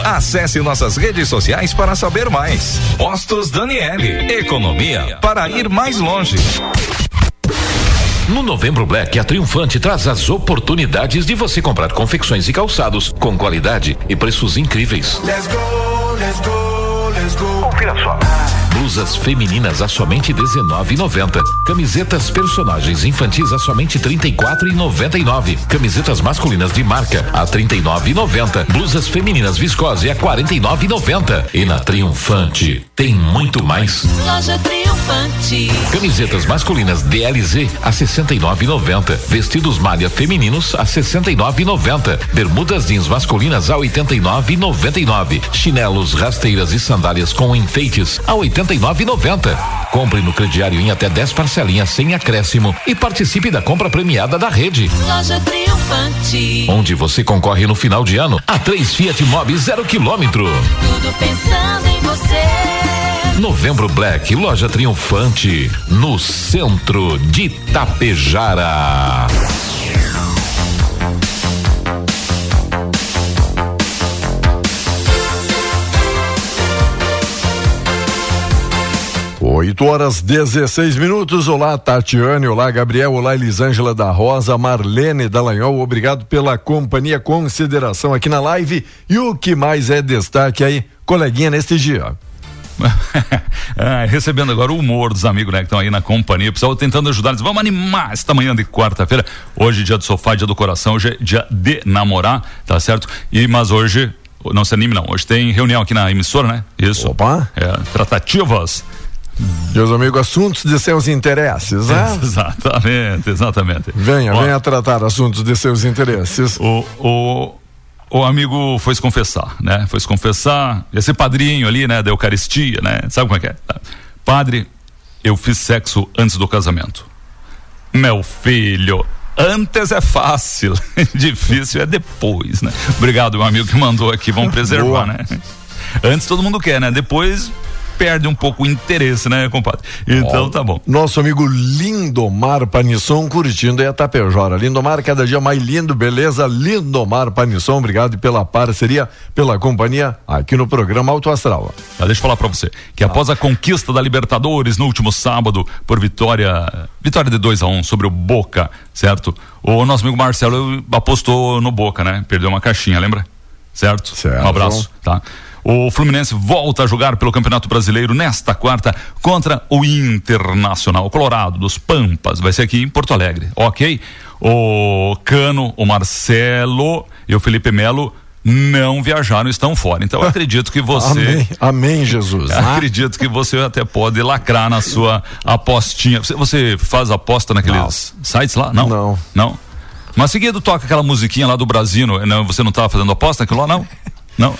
Acesse nossas redes sociais para saber mais. Postos Daniele. Economia para ir mais longe. No Novembro Black, a Triunfante traz as oportunidades de você comprar confecções e calçados com qualidade e preços incríveis. Let's go, let's go, let's go. Confira só. Blusas femininas a somente R$19,90. Camisetas personagens infantis a somente R$34,99. Camisetas masculinas de marca a R$39,90. Blusas femininas viscose a R$49,90. E na Triunfante tem muito mais. Loja Triunfante. Camisetas masculinas DLZ a 69,90. Vestidos malha femininos a 69,90. Bermudas jeans masculinas a 89,99. Chinelos, rasteiras e sandálias com enfeites a 89,90. Compre no crediário em até 10 parcelinhas sem acréscimo e participe da compra premiada da rede. Loja Triunfante. Onde você concorre no final de ano a três Fiat Mobi zero quilômetro. Tudo pensando em você. Novembro Black, loja triunfante, no centro de Tapejara. Oito horas 16 minutos. Olá, Tatiane. Olá, Gabriel. Olá, Elisângela da Rosa. Marlene Dallagnol. Obrigado pela companhia, consideração aqui na live. E o que mais é destaque aí, coleguinha, neste dia? Ah, recebendo agora o humor dos amigos, né, que estão aí na companhia. Pessoal tentando ajudar eles. Vamos animar esta manhã de quarta-feira. Hoje, dia do sofá, dia do coração. Hoje é dia de namorar, tá certo? E, mas hoje, não se anime não. Hoje tem reunião aqui na emissora, né? Isso. Opa. É, tratativas. Meus amigos, assuntos de seus interesses, né? Exatamente, exatamente. Venha, Ó, venha tratar assuntos de seus interesses. O, o, o amigo foi se confessar, né? Foi se confessar, ser padrinho ali, né? Da Eucaristia, né? Sabe como é que é? Padre, eu fiz sexo antes do casamento. Meu filho, antes é fácil, difícil é depois, né? Obrigado, meu amigo que mandou aqui, vamos preservar, Boa. né? Antes todo mundo quer, né? Depois perde um pouco o interesse, né, compadre? Então Ó, tá bom. Nosso amigo Lindomar Panisson curtindo aí a Tapejora. Lindomar, cada dia mais lindo, beleza? Lindomar Panisson, obrigado pela parceria, pela companhia aqui no programa Alto Astral. Tá, deixa eu falar pra você que após a conquista da Libertadores no último sábado por vitória, vitória de 2 a 1 um sobre o Boca, certo? O nosso amigo Marcelo apostou no Boca, né? Perdeu uma caixinha, lembra? Certo? Certo. Um abraço, tá? O Fluminense volta a jogar pelo Campeonato Brasileiro nesta quarta contra o Internacional Colorado dos Pampas. Vai ser aqui em Porto Alegre, ok? O Cano, o Marcelo e o Felipe Melo não viajaram, estão fora. Então eu acredito que você. Amém, amém Jesus. Acredito que você até pode lacrar na sua apostinha. Você, você faz aposta naqueles sites lá? Não. Não. Não? Mas seguido toca aquela musiquinha lá do Brasino. Não, você não tava fazendo aposta naquilo lá, não? Não.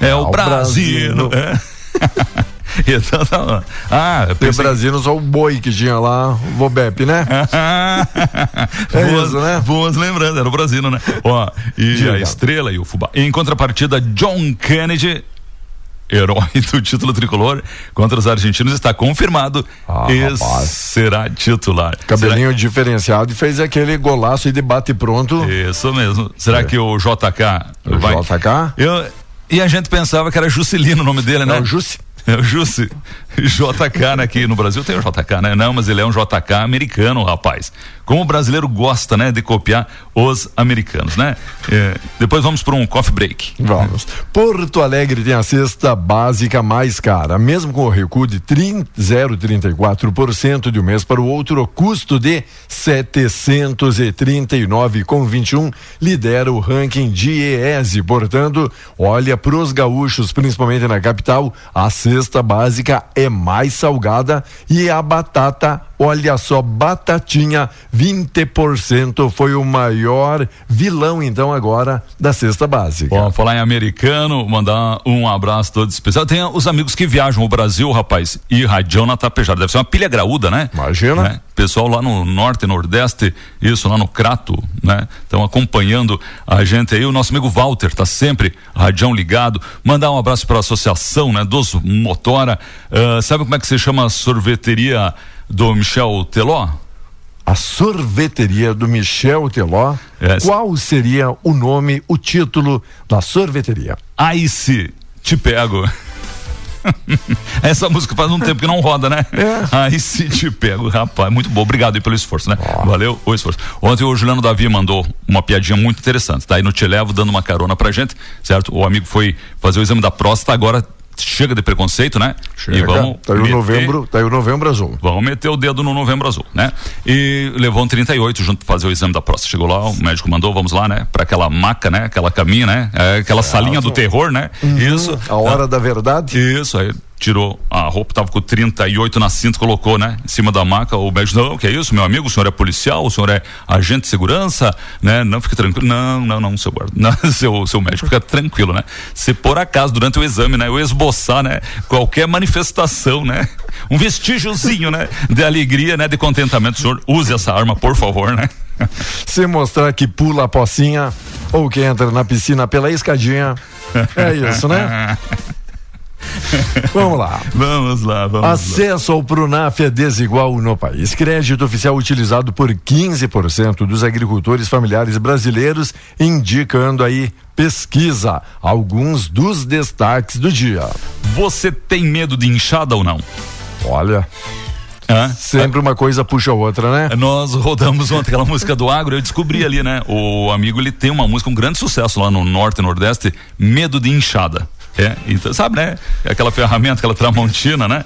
É o Ah, o Brasino. Brasino. É. Então, tá- ah, eu O pensei Brasil só o boi que tinha lá, o Vobep, né? É boas, isso, né? Boas lembranças, era o Brasino, né? Ó, e Diga. a estrela e o fubá. Em contrapartida, John Kennedy, herói do título tricolor, contra os argentinos, está confirmado. Ah, Esse rapaz. será titular. Cabelinho diferenciado e fez aquele golaço e debate pronto. Será- Isso mesmo. Será É. que o JK O vai. JK? Eu, e a gente pensava que era Juscelino o nome dele, né? É o Jussi. É o Jussi. JK, né? Aqui no Brasil tem o JK, né? Não, mas ele é um JK americano, rapaz. Como o brasileiro gosta, né? De copiar os americanos, né? É, depois vamos para um coffee break. Vamos. Porto Alegre tem a cesta básica mais cara, mesmo com o recuo de 30 0,34% de um mês para o outro, custo de 739,21 lidera o ranking de IES. Portanto, olha para os gaúchos, principalmente na capital, a cesta básica é mais salgada e a batata Olha só, batatinha, 20% foi o maior vilão, então, agora da cesta básica. Bom, falar em americano, mandar um abraço todo especial. Tem os amigos que viajam o Brasil, rapaz, e radião na tapejada. Deve ser uma pilha graúda, né? Imagina. Né? Pessoal lá no norte e nordeste, isso lá no Crato, né? Estão acompanhando a gente aí. O nosso amigo Walter tá sempre radião ligado. Mandar um abraço para a associação, né? Dos Motora. Ah, sabe como é que se chama a sorveteria do Michel Teló? A sorveteria do Michel Teló. É. Qual seria o nome, o título da sorveteria? Ice, te pego. Essa música faz um tempo que não roda, né? É. Aí se te pego, rapaz. Muito bom. Obrigado aí pelo esforço, né? Valeu o esforço. Ontem o Juliano Davi mandou uma piadinha muito interessante. Tá aí no Te Levo dando uma carona pra gente, certo? O amigo foi fazer o exame da próstata, agora chega de preconceito, né? E vamos. tá aí o meter- novembro, tá aí o novembro azul. Vamos meter o dedo no novembro azul, né? E levou um 38 junto pra fazer o exame da próstata. Chegou lá, o médico mandou, vamos lá, né? Pra aquela maca, né? Aquela caminha, né? É, aquela salinha do terror, né? Isso. Uhum. A hora da verdade. Isso, aí tirou a roupa, tava com 38 na cinta, colocou, né? Em cima da maca, o médico, não, que é isso, meu amigo, o senhor é policial, o senhor é agente de segurança, né? Não, fique tranquilo, não, não, não, seu guarda, não, seu, seu médico, fica tranquilo, né? Se por acaso, durante o exame, né? Eu esboçar, né? Qualquer manifestação, né? Um vestígiozinho, né? De alegria, né? De contentamento, o senhor use essa arma, por favor, né? Se mostrar que pula a pocinha ou que entra na piscina pela escadinha. É isso, né? Vamos lá. Vamos lá, vamos lá. Acesso ao Pronaf é desigual no país. Crédito oficial utilizado por 15% dos agricultores familiares brasileiros, indicando aí pesquisa alguns dos destaques do dia. Você tem medo de inchada ou não? Olha, Hã? sempre uma coisa puxa a outra, né? Nós rodamos ontem aquela música do agro, eu descobri ali, né? O amigo ele tem uma música, um grande sucesso lá no norte e nordeste, Medo de Inchada. É, então, sabe, né? Aquela ferramenta, aquela tramontina, né?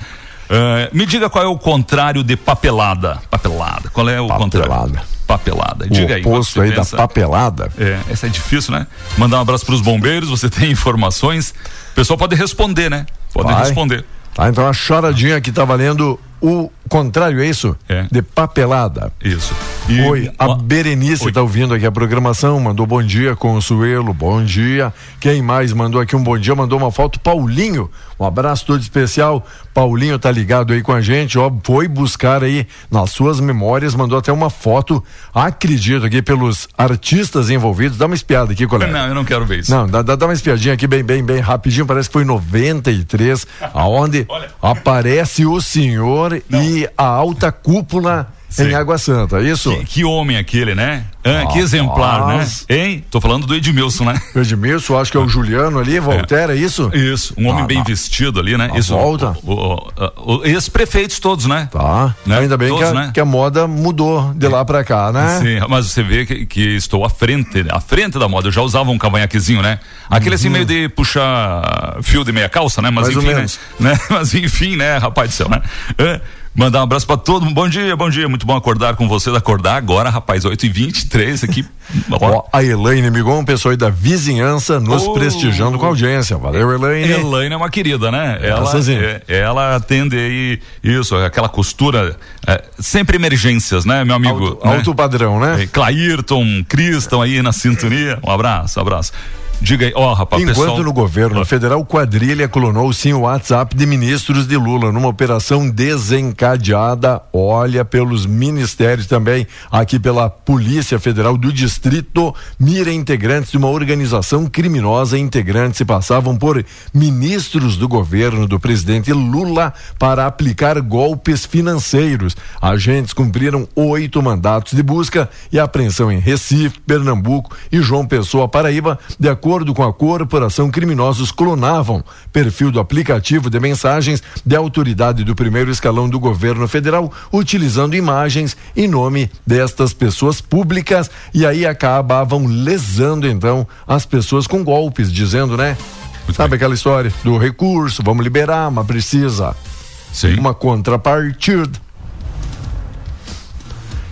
Eh, me diga qual é o contrário de papelada. Papelada. Qual é o contrário? Papelada. Diga o aí. oposto aí da papelada. É, essa é difícil, né? Mandar um abraço para os bombeiros, você tem informações. O pessoal pode responder, né? Pode Vai. responder. Tá, então a choradinha que tá valendo o contrário, é isso? É. De papelada. Isso. Oi, a Berenice Oi. tá ouvindo aqui a programação, mandou bom dia, Consuelo, bom dia. Quem mais mandou aqui um bom dia? Mandou uma foto, Paulinho, um abraço todo especial. Paulinho tá ligado aí com a gente, ó, foi buscar aí nas suas memórias, mandou até uma foto, acredito aqui pelos artistas envolvidos. Dá uma espiada aqui, colega. Não, eu não quero ver isso. Não, dá, dá, uma espiadinha aqui bem, bem, bem rapidinho, parece que foi em 93, aonde aparece o senhor e a alta cúpula em Água Santa, é isso? Que, que homem aquele, né? Ah, que exemplar, né? Hein? Tô falando do Edmilson, né? Edmilson, acho que é o Juliano ali, Voltaire, é isso? Isso, um homem Ah, bem tá. vestido ali, né? A Isso. volta. O- ex-prefeitos todos, né? Tá. Né? Ainda bem Todos, que, a, né? que a moda mudou de lá pra cá, né? Sim, mas você vê que, que estou à frente, à frente da moda. Eu já usava um cavanhaquezinho, né? Aquele assim meio de puxar fio de meia calça, né? Mas Uhum. Mais enfim, né? né? Mas enfim, né, rapaz do céu, né? É, Mandar um abraço pra todo mundo. Bom dia, bom dia. Muito bom acordar com vocês. Acordar agora, rapaz, 8 e 23 2023 aqui. Ó, a Elaine Migon, pessoa aí da vizinhança, nos Oh. prestigiando com a audiência. Valeu, Elaine. Elaine é uma querida, né? Ela, é- ela atende aí isso, aquela costura, é, sempre emergências, né, meu amigo? Alto- alto padrão, né? É, Clairton, Criston aí na sintonia. Um abraço, abraço. Diga aí, ó, rapaz, Enquanto pessoal. no governo federal, quadrilha clonou sim o WhatsApp de ministros de Lula numa operação desencadeada, olha, pelos ministérios também, aqui pela Polícia Federal do Distrito, mira integrantes de uma organização criminosa, integrantes se passavam por ministros do governo do presidente Lula para aplicar golpes financeiros. Agentes cumpriram oito mandatos de busca e apreensão em Recife, Pernambuco e João Pessoa, Paraíba, de acordo com a corporação, criminosos clonavam perfil do aplicativo de mensagens de autoridade do primeiro escalão do governo federal, utilizando imagens em nome destas pessoas públicas e aí acabavam lesando então as pessoas com golpes, dizendo, né? Sabe aquela história do recurso, vamos liberar, mas precisa uma contrapartida.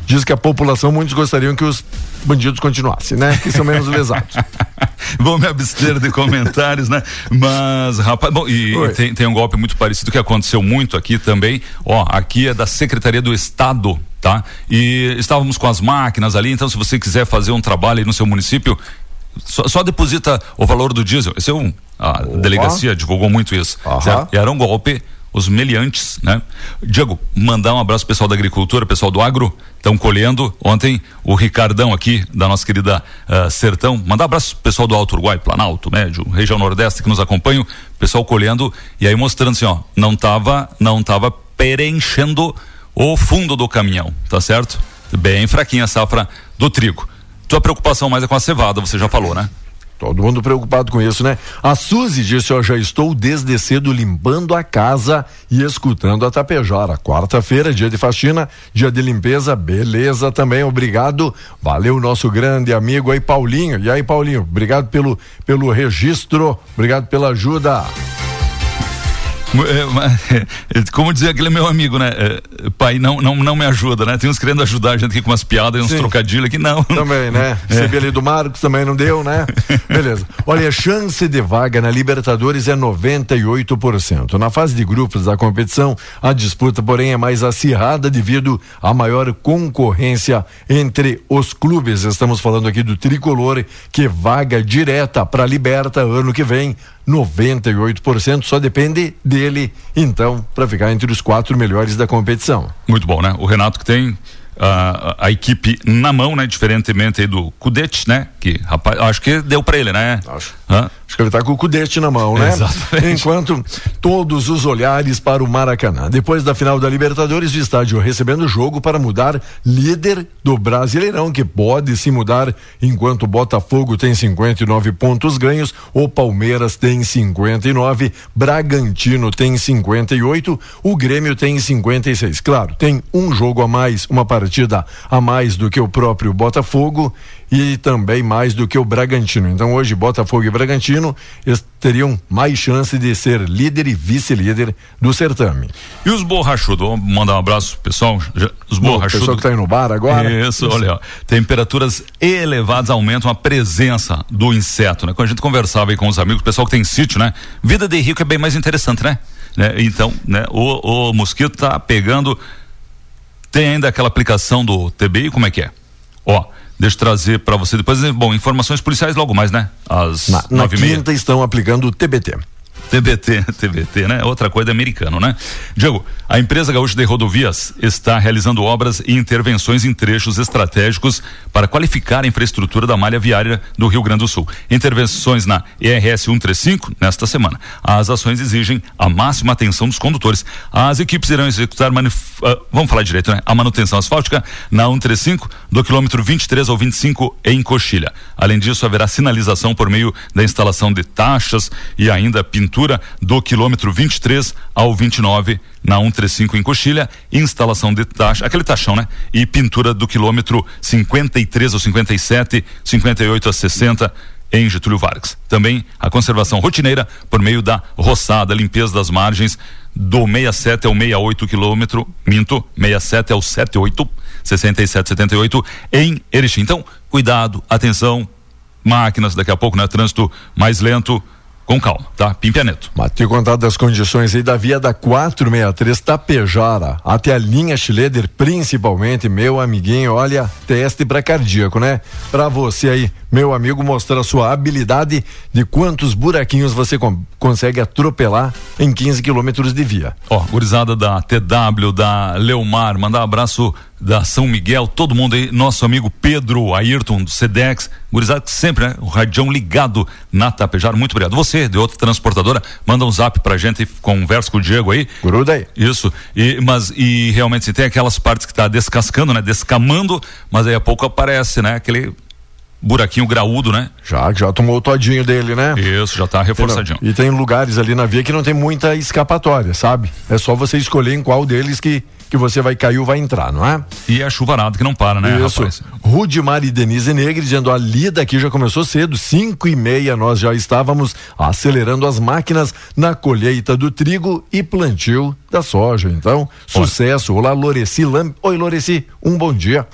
Diz que a população, muitos gostariam que os bandidos continuassem, né? Que são menos lesados. Vou me abster de comentários, né? Mas, rapaz, bom, e tem, tem um golpe muito parecido que aconteceu muito aqui também. Ó, aqui é da Secretaria do Estado, tá? E estávamos com as máquinas ali, então se você quiser fazer um trabalho aí no seu município, só, só deposita o valor do diesel. Esse é um, a delegacia divulgou muito isso. E era um golpe, os meliantes, né? Diego, mandar um abraço pessoal da agricultura, pessoal do agro, estão colhendo. Ontem o Ricardão aqui, da nossa querida ah, Sertão, mandar um abraço pessoal do Alto Uruguai, Planalto, Médio, região Nordeste que nos acompanham, pessoal colhendo e aí mostrando assim, ó, não tava, não tava preenchendo o fundo do caminhão, tá certo? Bem fraquinha a safra do trigo. Tua preocupação mais é com a cevada, você já falou, né? Todo mundo preocupado com isso, né? A Suzy disse: ó, já estou desde cedo limpando a casa e escutando a Tapejara. Quarta-feira, dia de faxina, dia de limpeza, beleza também, obrigado. Valeu, nosso grande amigo aí, Paulinho. E aí, Paulinho, obrigado pelo, pelo registro, obrigado pela ajuda. É, mas, Como dizia aquele meu amigo, né? É, pai, não, não, não me ajuda, né? Tem uns querendo ajudar a gente aqui com umas piadas e uns Sim. trocadilhos aqui, não. Também, né? É. Recebi ali do Marcos, também não deu, né? Beleza. Olha, a chance de vaga na Libertadores é 98%. Na fase de grupos da competição, a disputa, porém, é mais acirrada devido à maior concorrência entre os clubes. Estamos falando aqui do tricolor, que vaga direta para a Liberta ano que vem. 98%, só depende dele, então, para ficar entre os quatro melhores da competição. Muito bom, né? O Renato que tem a, a equipe na mão, né? Diferentemente aí do Cudete, né? Que, rapaz, acho que deu pra ele, né? Acho. Hã? Acho que ele tá com o cudete na mão, né? Exatamente. Enquanto todos os olhares para o Maracanã. Depois da final da Libertadores, o estádio recebendo o jogo para mudar líder do Brasileirão, que pode se mudar enquanto o Botafogo tem 59 pontos ganhos, o Palmeiras tem 59, Bragantino tem 58, o Grêmio tem 56. Claro, tem um jogo a mais, uma partida a mais do que o próprio Botafogo e também mais do que o Bragantino. Então hoje Botafogo e Bragantino eles teriam mais chance de ser líder e vice-líder do certame. E os borrachudos? Vou mandar um abraço, pessoal. Os O borrachudos. pessoal que tá aí no bar agora. Isso, olha, ó, temperaturas elevadas aumentam a presença do inseto, né? Quando a gente conversava aí com os amigos, o pessoal que tem sítio, né? Vida de rico é bem mais interessante, né? Né? Então, né? O, o mosquito tá pegando. Tem ainda aquela aplicação do TBI, como é que é? Ó, deixa eu trazer para você depois. Bom, informações policiais logo mais, né? Às Na, na quinta estão aplicando o TBT. TBT, TBT, né? Outra coisa americano, né? Diego, a empresa Gaúcha de Rodovias está realizando obras e intervenções em trechos estratégicos para qualificar a infraestrutura da malha viária do Rio Grande do Sul. Intervenções na ERS 135 nesta semana. As ações exigem a máxima atenção dos condutores. As equipes irão executar, ah, vamos falar direito, né? A manutenção asfáltica na 135 do quilômetro 23 ao 25 em Coxilha. Além disso, haverá sinalização por meio da instalação de taxas e ainda pintura do quilômetro 23 ao 29 na 135 em Coxilha, instalação de taxa, aquele taxão, né? E pintura do quilômetro 53 ao 57, 58 a 60 em Getúlio Vargas. Também a conservação rotineira por meio da roçada, limpeza das margens do 67 ao 68 quilômetro, minto, 67 ao 78, 67, 78 em Erechim. Então, cuidado, atenção, máquinas, daqui a pouco, né? Trânsito mais lento, com calma, tá? Pimpianeto. Matei contato das condições aí da via da 463 Tapejara até a linha Schleder, principalmente, meu amiguinho, olha, teste para cardíaco, né? Para você aí, meu amigo, mostrar a sua habilidade de quantos buraquinhos você consegue atropelar em 15 quilômetros de via. Ó, gurizada da TW, da Leomar, mandar um abraço da São Miguel, todo mundo aí, nosso amigo Pedro Ayrton do Sedex, gurizada sempre, né? O radião ligado na Tapejara, muito obrigado. Você, de outra transportadora, manda um zap pra gente, conversa com o Diego aí. Gruda aí. Isso, e, mas, e realmente, tem aquelas partes que tá descascando, né? Descamando, mas aí a pouco aparece, né? Aquele buraquinho graúdo, né? Já, já tomou o todinho dele, né? Isso, já tá reforçadinho. E tem lugares ali na via que não tem muita escapatória, sabe? É só você escolher em qual deles que que você vai cair ou vai entrar, não é? E é chuvarada que não para, né, Isso. rapaz? Rudimar e Denise Negri dizendo a lida aqui já começou cedo, cinco e meia nós já estávamos acelerando as máquinas na colheita do trigo e plantio da soja. Então, sucesso. Olá, Loreci Lam... Oi, Loreci, um bom dia.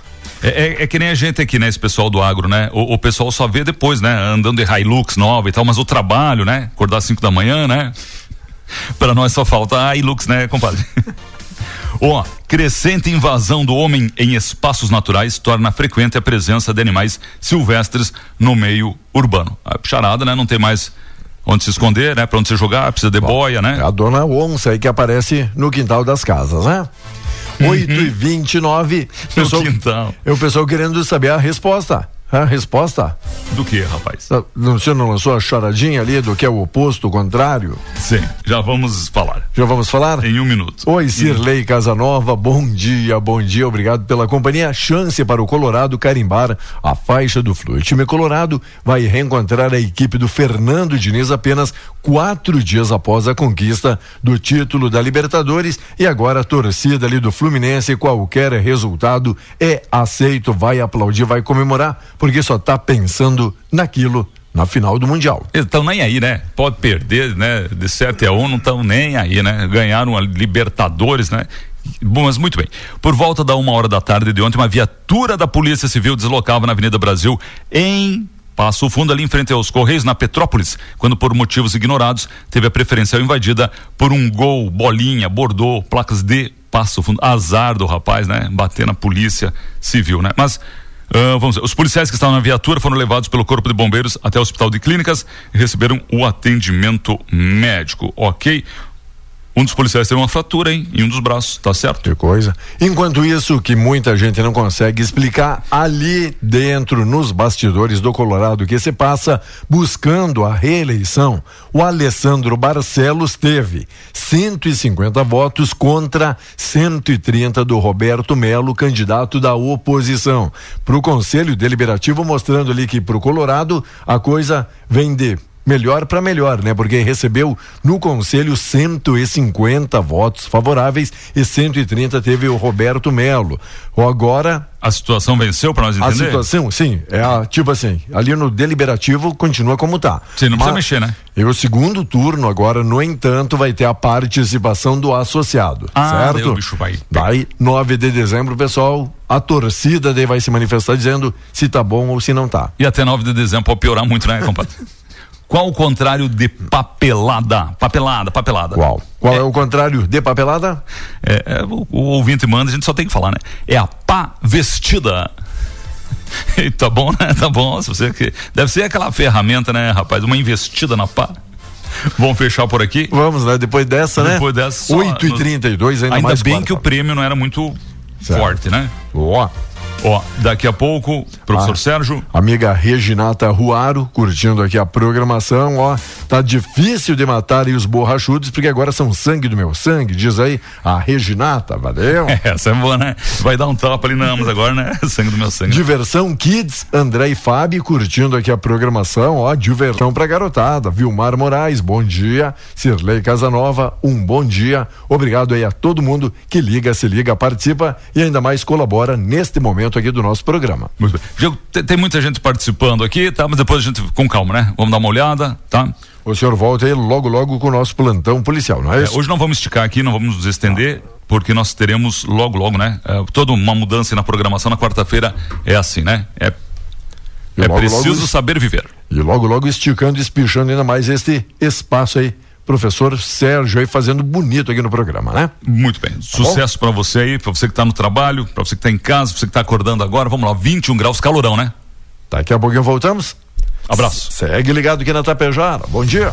É, é, é que nem a gente aqui, né? Esse pessoal do agro, né? O, o pessoal só vê depois, né? Andando de Hilux nova e tal, mas o trabalho, né? Acordar às 5 da manhã, né? Para nós só falta a Hilux, né, compadre? Ó, crescente invasão do homem em espaços naturais torna frequente a presença de animais silvestres no meio urbano. A charada, né? Não tem mais onde se esconder, né? Pra onde se jogar, precisa de boia, né? É a dona onça aí que aparece no quintal das casas, né? 8 e 29 No quintal. É o pessoal querendo saber a resposta. A resposta? Do que, rapaz? Não, você não lançou a charadinha ali do que é o oposto, o contrário? Sim, já vamos falar. Já vamos falar? Em um minuto. Oi, Cirlei Casanova, bom dia, bom dia, obrigado pela companhia. Chance para o Colorado carimbar a faixa do Flu. O time Colorado vai reencontrar a equipe do Fernando Diniz apenas quatro dias após a conquista do título da Libertadores e agora a torcida ali do Fluminense, qualquer resultado é aceito, vai aplaudir, vai comemorar, porque só tá pensando naquilo na final do Mundial. Eles estão nem aí, né? Pode perder, né? De 7 a 1, não estão nem aí, né? Ganharam a Libertadores, né? Bom, mas muito bem. Por volta da uma hora da tarde de ontem, uma viatura da Polícia Civil deslocava na Avenida Brasil em Passo Fundo, ali em frente aos Correios, na Petrópolis, quando por motivos ignorados teve a preferencial invadida por um gol, bolinha, bordô, placas de Passo Fundo. Azar do rapaz, né? Bater na Polícia Civil, né? Mas ah, vamos ver. Os policiais que estavam na viatura foram levados pelo Corpo de Bombeiros até o Hospital de Clínicas e receberam o atendimento médico, ok? Um dos policiais teve uma fratura, hein? Em um dos braços, tá certo? Que coisa. Enquanto isso, que muita gente não consegue explicar, ali dentro, nos bastidores do Colorado, que se passa buscando a reeleição, o Alessandro Barcelos teve 150 votos contra 130 do Roberto Melo, candidato da oposição. Para o Conselho Deliberativo, mostrando ali que para o Colorado a coisa vem de melhor para melhor, né? Porque recebeu no conselho 150 votos favoráveis e 130 teve o Roberto Melo. Ou agora A situação venceu para nós a entender? situação, sim, é a, tipo assim, ali no deliberativo continua como tá. Sim, não precisa Mas- mexer, né? E o segundo turno agora, no entanto, vai ter a participação do associado, Ah, certo? o bicho vai. Daí, 9 de dezembro, pessoal, a torcida daí vai se manifestar dizendo se tá bom ou se não tá. E até 9 de dezembro pode piorar muito, né, compadre? Qual o contrário de papelada? Papelada, papelada. Qual? Qual é, o contrário de papelada? É, é, o, o ouvinte manda, a gente só tem que falar, né? É a pá vestida. Tá bom, né? Tá bom. Se você que... Deve ser aquela ferramenta, né, rapaz? Uma investida na pá. Vamos fechar por aqui? Vamos, né? Depois dessa, né? Depois dessa. só 8 e nos- 32 ainda, Ainda mais bem que o prêmio não era muito Certo. forte, né? Ó. Ó, daqui a pouco, professor Ah. Sérgio. Amiga Reginata Ruaro, curtindo aqui a programação, ó. Tá difícil de matar aí os borrachudos, porque agora são sangue do meu sangue, diz aí a Reginata, valeu? Essa é boa, né? Vai dar um tapa ali na ambos agora, né? Sangue do meu sangue. Diversão Kids, André e Fábio curtindo aqui a programação, ó, diversão pra garotada. Vilmar Moraes, bom dia. Cirlei Casanova, um bom dia. Obrigado aí a todo mundo que liga, se liga, participa e ainda mais colabora neste momento momento aqui do nosso programa. Muito bem. Diego, tem, muita gente participando aqui, tá? Mas depois a gente, com calma, né? Vamos dar uma olhada, tá? O senhor volta aí logo, logo com o nosso plantão policial, não é É, isso? hoje não vamos esticar aqui, não vamos nos estender, porque nós teremos logo, logo, né? é, toda uma mudança na programação na quarta-feira é assim, né? É, é logo, preciso logo- saber viver. E logo, logo esticando espichando ainda mais este espaço aí. Professor Sérgio aí fazendo bonito aqui no programa, né? Muito bem. Sucesso pra você aí, pra você que tá no trabalho, pra você que tá em casa, pra você que tá acordando agora. Vamos lá, 21 graus, calorão, né? Daqui a pouquinho voltamos. Abraço. Segue ligado aqui na Tapejara. Bom dia.